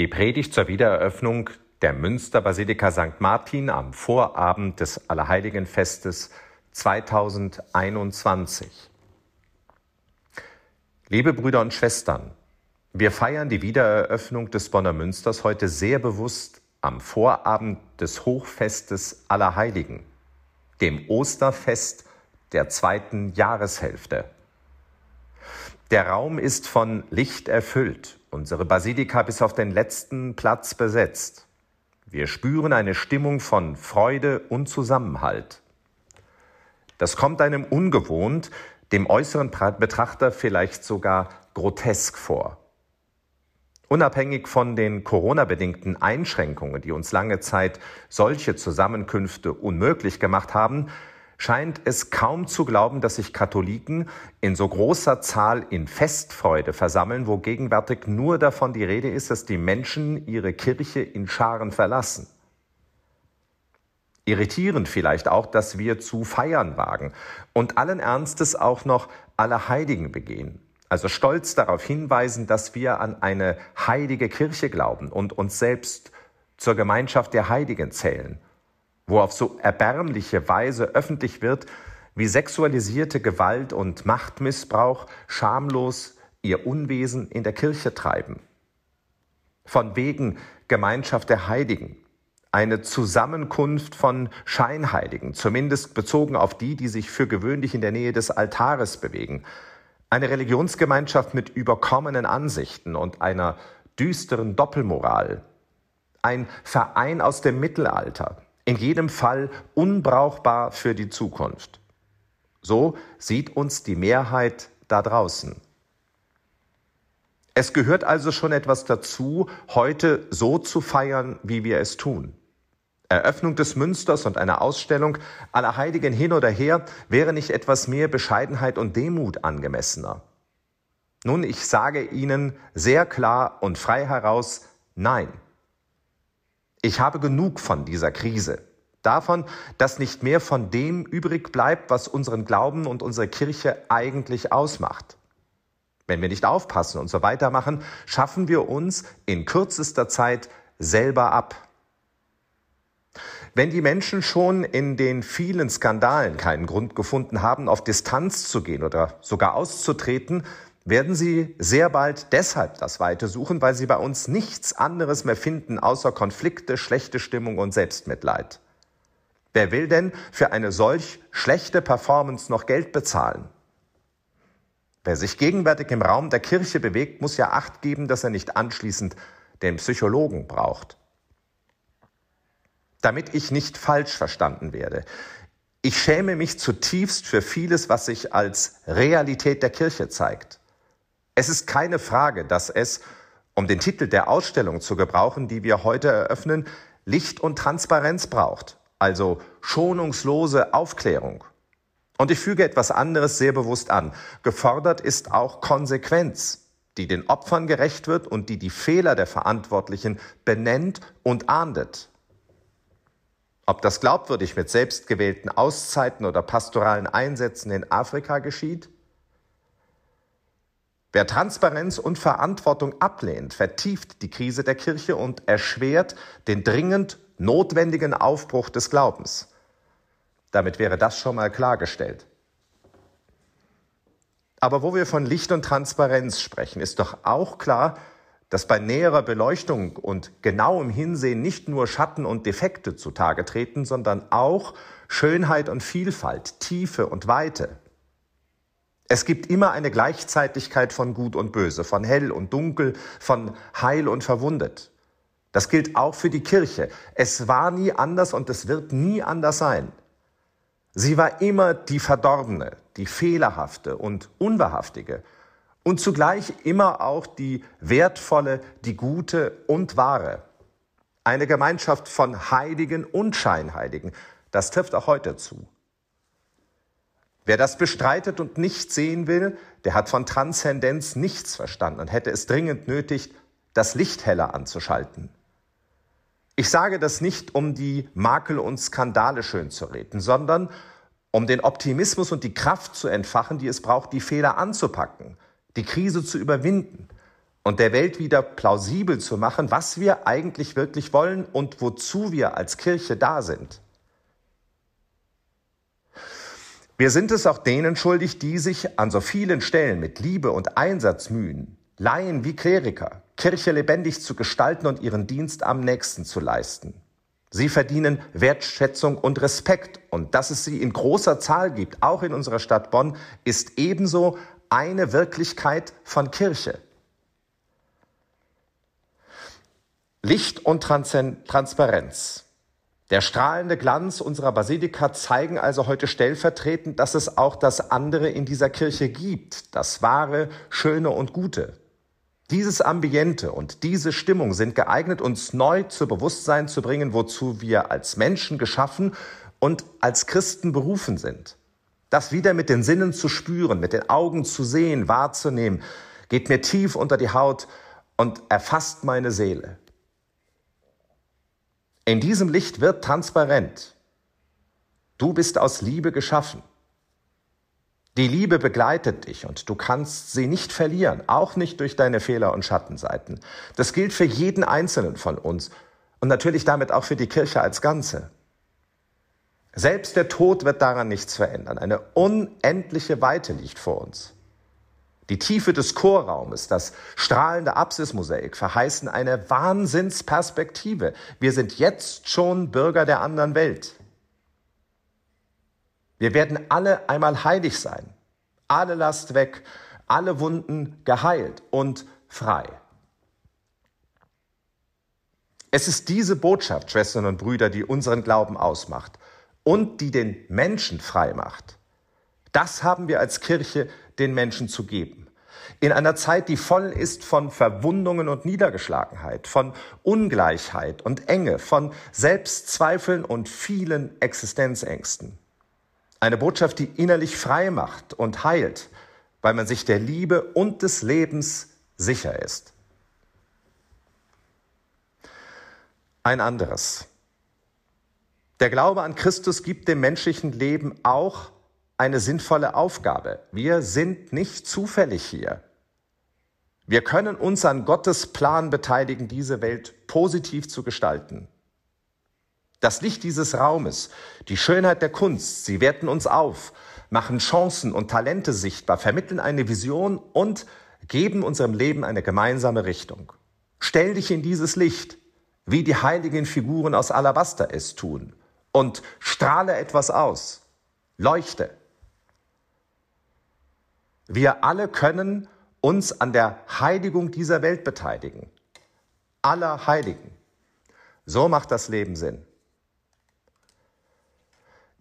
Die Predigt zur Wiedereröffnung der Münsterbasilika St. Martin am Vorabend des Allerheiligenfestes 2021. Liebe Brüder und Schwestern, wir feiern die Wiedereröffnung des Bonner Münsters heute sehr bewusst am Vorabend des Hochfestes Allerheiligen, dem Osterfest der zweiten Jahreshälfte. Der Raum ist von Licht erfüllt unsere Basilika bis auf den letzten Platz besetzt. Wir spüren eine Stimmung von Freude und Zusammenhalt. Das kommt einem ungewohnt, dem äußeren Betrachter vielleicht sogar grotesk vor. Unabhängig von den Corona-bedingten Einschränkungen, die uns lange Zeit solche Zusammenkünfte unmöglich gemacht haben, scheint es kaum zu glauben, dass sich Katholiken in so großer Zahl in Festfreude versammeln, wo gegenwärtig nur davon die Rede ist, dass die Menschen ihre Kirche in Scharen verlassen. Irritierend vielleicht auch, dass wir zu feiern wagen und allen Ernstes auch noch alle Heiligen begehen. Also stolz darauf hinweisen, dass wir an eine heilige Kirche glauben und uns selbst zur Gemeinschaft der Heiligen zählen wo auf so erbärmliche Weise öffentlich wird, wie sexualisierte Gewalt und Machtmissbrauch schamlos ihr Unwesen in der Kirche treiben. Von wegen Gemeinschaft der Heiligen, eine Zusammenkunft von Scheinheiligen, zumindest bezogen auf die, die sich für gewöhnlich in der Nähe des Altares bewegen, eine Religionsgemeinschaft mit überkommenen Ansichten und einer düsteren Doppelmoral, ein Verein aus dem Mittelalter, in jedem Fall unbrauchbar für die Zukunft. So sieht uns die Mehrheit da draußen. Es gehört also schon etwas dazu, heute so zu feiern, wie wir es tun. Eröffnung des Münsters und eine Ausstellung aller Heiligen hin oder her wäre nicht etwas mehr Bescheidenheit und Demut angemessener. Nun, ich sage Ihnen sehr klar und frei heraus, nein. Ich habe genug von dieser Krise. Davon, dass nicht mehr von dem übrig bleibt, was unseren Glauben und unsere Kirche eigentlich ausmacht. Wenn wir nicht aufpassen und so weitermachen, schaffen wir uns in kürzester Zeit selber ab. Wenn die Menschen schon in den vielen Skandalen keinen Grund gefunden haben, auf Distanz zu gehen oder sogar auszutreten, werden sie sehr bald deshalb das Weite suchen, weil sie bei uns nichts anderes mehr finden außer Konflikte, schlechte Stimmung und Selbstmitleid. Wer will denn für eine solch schlechte Performance noch Geld bezahlen? Wer sich gegenwärtig im Raum der Kirche bewegt, muss ja acht geben, dass er nicht anschließend den Psychologen braucht. Damit ich nicht falsch verstanden werde. Ich schäme mich zutiefst für vieles, was sich als Realität der Kirche zeigt. Es ist keine Frage, dass es, um den Titel der Ausstellung zu gebrauchen, die wir heute eröffnen, Licht und Transparenz braucht, also schonungslose Aufklärung. Und ich füge etwas anderes sehr bewusst an. Gefordert ist auch Konsequenz, die den Opfern gerecht wird und die die Fehler der Verantwortlichen benennt und ahndet. Ob das glaubwürdig mit selbstgewählten Auszeiten oder pastoralen Einsätzen in Afrika geschieht? Wer Transparenz und Verantwortung ablehnt, vertieft die Krise der Kirche und erschwert den dringend notwendigen Aufbruch des Glaubens. Damit wäre das schon mal klargestellt. Aber wo wir von Licht und Transparenz sprechen, ist doch auch klar, dass bei näherer Beleuchtung und genauem Hinsehen nicht nur Schatten und Defekte zutage treten, sondern auch Schönheit und Vielfalt, Tiefe und Weite. Es gibt immer eine Gleichzeitigkeit von Gut und Böse, von Hell und Dunkel, von Heil und Verwundet. Das gilt auch für die Kirche. Es war nie anders und es wird nie anders sein. Sie war immer die Verdorbene, die Fehlerhafte und Unwahrhaftige und zugleich immer auch die Wertvolle, die Gute und Wahre. Eine Gemeinschaft von Heiligen und Scheinheiligen. Das trifft auch heute zu. Wer das bestreitet und nicht sehen will, der hat von Transzendenz nichts verstanden und hätte es dringend nötig, das Licht heller anzuschalten. Ich sage das nicht, um die Makel und Skandale schön zu reden, sondern um den Optimismus und die Kraft zu entfachen, die es braucht, die Fehler anzupacken, die Krise zu überwinden und der Welt wieder plausibel zu machen, was wir eigentlich wirklich wollen und wozu wir als Kirche da sind. Wir sind es auch denen schuldig, die sich an so vielen Stellen mit Liebe und Einsatz mühen, Laien wie Kleriker, Kirche lebendig zu gestalten und ihren Dienst am nächsten zu leisten. Sie verdienen Wertschätzung und Respekt. Und dass es sie in großer Zahl gibt, auch in unserer Stadt Bonn, ist ebenso eine Wirklichkeit von Kirche. Licht und Transparenz. Der strahlende Glanz unserer Basilika zeigen also heute stellvertretend, dass es auch das andere in dieser Kirche gibt, das wahre, schöne und gute. Dieses Ambiente und diese Stimmung sind geeignet, uns neu zu Bewusstsein zu bringen, wozu wir als Menschen geschaffen und als Christen berufen sind. Das wieder mit den Sinnen zu spüren, mit den Augen zu sehen, wahrzunehmen, geht mir tief unter die Haut und erfasst meine Seele. In diesem Licht wird transparent. Du bist aus Liebe geschaffen. Die Liebe begleitet dich und du kannst sie nicht verlieren, auch nicht durch deine Fehler und Schattenseiten. Das gilt für jeden Einzelnen von uns und natürlich damit auch für die Kirche als Ganze. Selbst der Tod wird daran nichts verändern. Eine unendliche Weite liegt vor uns. Die Tiefe des Chorraumes, das strahlende Apsismosaik verheißen eine Wahnsinnsperspektive. Wir sind jetzt schon Bürger der anderen Welt. Wir werden alle einmal heilig sein, alle Last weg, alle Wunden geheilt und frei. Es ist diese Botschaft, Schwestern und Brüder, die unseren Glauben ausmacht und die den Menschen frei macht. Das haben wir als Kirche den Menschen zu geben. In einer Zeit, die voll ist von Verwundungen und Niedergeschlagenheit, von Ungleichheit und Enge, von Selbstzweifeln und vielen Existenzängsten. Eine Botschaft, die innerlich frei macht und heilt, weil man sich der Liebe und des Lebens sicher ist. Ein anderes. Der Glaube an Christus gibt dem menschlichen Leben auch eine sinnvolle Aufgabe. Wir sind nicht zufällig hier. Wir können uns an Gottes Plan beteiligen, diese Welt positiv zu gestalten. Das Licht dieses Raumes, die Schönheit der Kunst, sie werten uns auf, machen Chancen und Talente sichtbar, vermitteln eine Vision und geben unserem Leben eine gemeinsame Richtung. Stell dich in dieses Licht, wie die heiligen Figuren aus Alabaster es tun, und strahle etwas aus. Leuchte. Wir alle können uns an der Heiligung dieser Welt beteiligen. Aller Heiligen. So macht das Leben Sinn.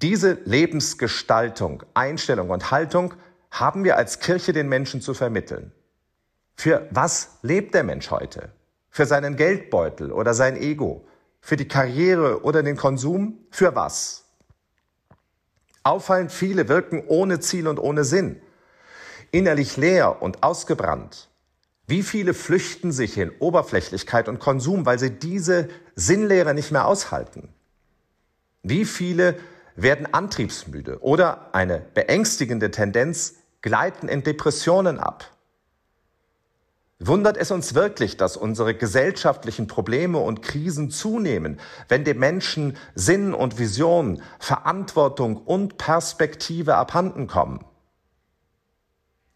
Diese Lebensgestaltung, Einstellung und Haltung haben wir als Kirche den Menschen zu vermitteln. Für was lebt der Mensch heute? Für seinen Geldbeutel oder sein Ego? Für die Karriere oder den Konsum? Für was? Auffallend viele wirken ohne Ziel und ohne Sinn, innerlich leer und ausgebrannt. Wie viele flüchten sich in Oberflächlichkeit und Konsum, weil sie diese Sinnlehre nicht mehr aushalten? Wie viele werden antriebsmüde oder eine beängstigende Tendenz gleiten in Depressionen ab. Wundert es uns wirklich, dass unsere gesellschaftlichen Probleme und Krisen zunehmen, wenn dem Menschen Sinn und Vision, Verantwortung und Perspektive abhanden kommen?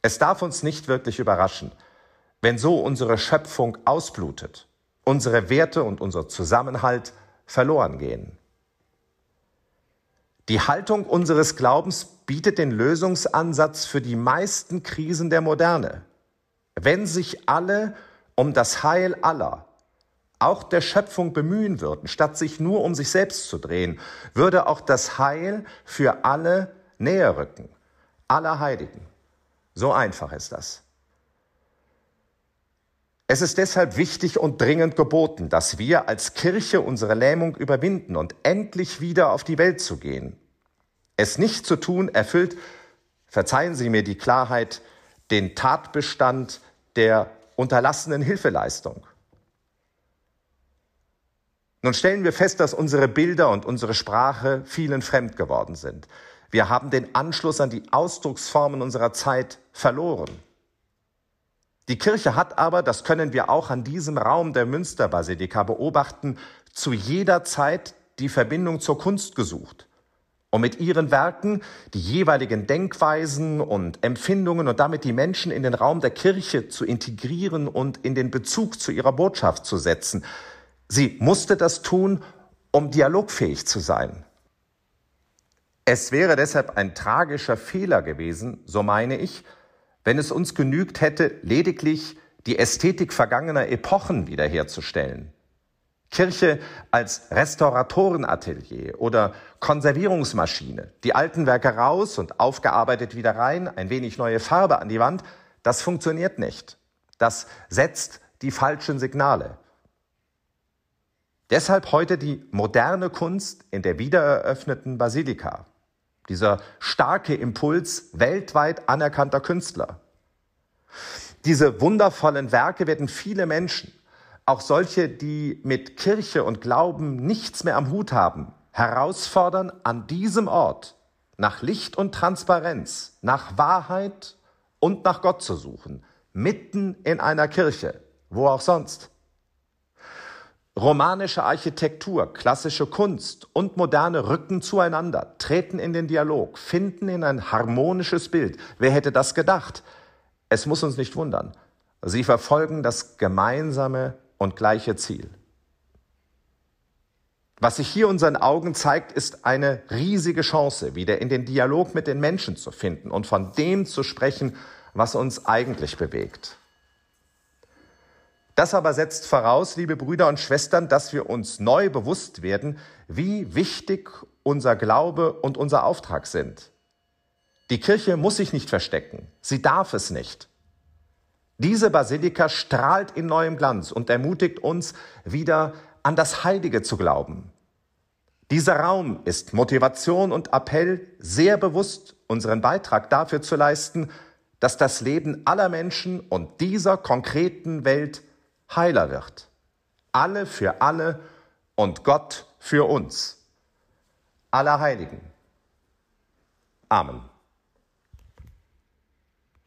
Es darf uns nicht wirklich überraschen, wenn so unsere Schöpfung ausblutet, unsere Werte und unser Zusammenhalt verloren gehen. Die Haltung unseres Glaubens bietet den Lösungsansatz für die meisten Krisen der Moderne. Wenn sich alle um das Heil aller, auch der Schöpfung bemühen würden, statt sich nur um sich selbst zu drehen, würde auch das Heil für alle näher rücken, aller Heiligen. So einfach ist das. Es ist deshalb wichtig und dringend geboten, dass wir als Kirche unsere Lähmung überwinden und endlich wieder auf die Welt zu gehen. Es nicht zu tun erfüllt, verzeihen Sie mir die Klarheit, den Tatbestand der unterlassenen Hilfeleistung. Nun stellen wir fest, dass unsere Bilder und unsere Sprache vielen fremd geworden sind. Wir haben den Anschluss an die Ausdrucksformen unserer Zeit verloren. Die Kirche hat aber, das können wir auch an diesem Raum der Münsterbasilika beobachten, zu jeder Zeit die Verbindung zur Kunst gesucht um mit ihren Werken die jeweiligen Denkweisen und Empfindungen und damit die Menschen in den Raum der Kirche zu integrieren und in den Bezug zu ihrer Botschaft zu setzen. Sie musste das tun, um dialogfähig zu sein. Es wäre deshalb ein tragischer Fehler gewesen, so meine ich, wenn es uns genügt hätte, lediglich die Ästhetik vergangener Epochen wiederherzustellen. Kirche als Restauratorenatelier oder Konservierungsmaschine. Die alten Werke raus und aufgearbeitet wieder rein, ein wenig neue Farbe an die Wand. Das funktioniert nicht. Das setzt die falschen Signale. Deshalb heute die moderne Kunst in der wiedereröffneten Basilika. Dieser starke Impuls weltweit anerkannter Künstler. Diese wundervollen Werke werden viele Menschen, auch solche, die mit Kirche und Glauben nichts mehr am Hut haben, herausfordern, an diesem Ort nach Licht und Transparenz, nach Wahrheit und nach Gott zu suchen, mitten in einer Kirche, wo auch sonst. Romanische Architektur, klassische Kunst und moderne rücken zueinander, treten in den Dialog, finden in ein harmonisches Bild. Wer hätte das gedacht? Es muss uns nicht wundern. Sie verfolgen das gemeinsame und gleiche Ziel. Was sich hier unseren Augen zeigt, ist eine riesige Chance, wieder in den Dialog mit den Menschen zu finden und von dem zu sprechen, was uns eigentlich bewegt. Das aber setzt voraus, liebe Brüder und Schwestern, dass wir uns neu bewusst werden, wie wichtig unser Glaube und unser Auftrag sind. Die Kirche muss sich nicht verstecken, sie darf es nicht. Diese Basilika strahlt in neuem Glanz und ermutigt uns, wieder an das Heilige zu glauben. Dieser Raum ist Motivation und Appell, sehr bewusst unseren Beitrag dafür zu leisten, dass das Leben aller Menschen und dieser konkreten Welt heiler wird. Alle für alle und Gott für uns. Aller Heiligen. Amen.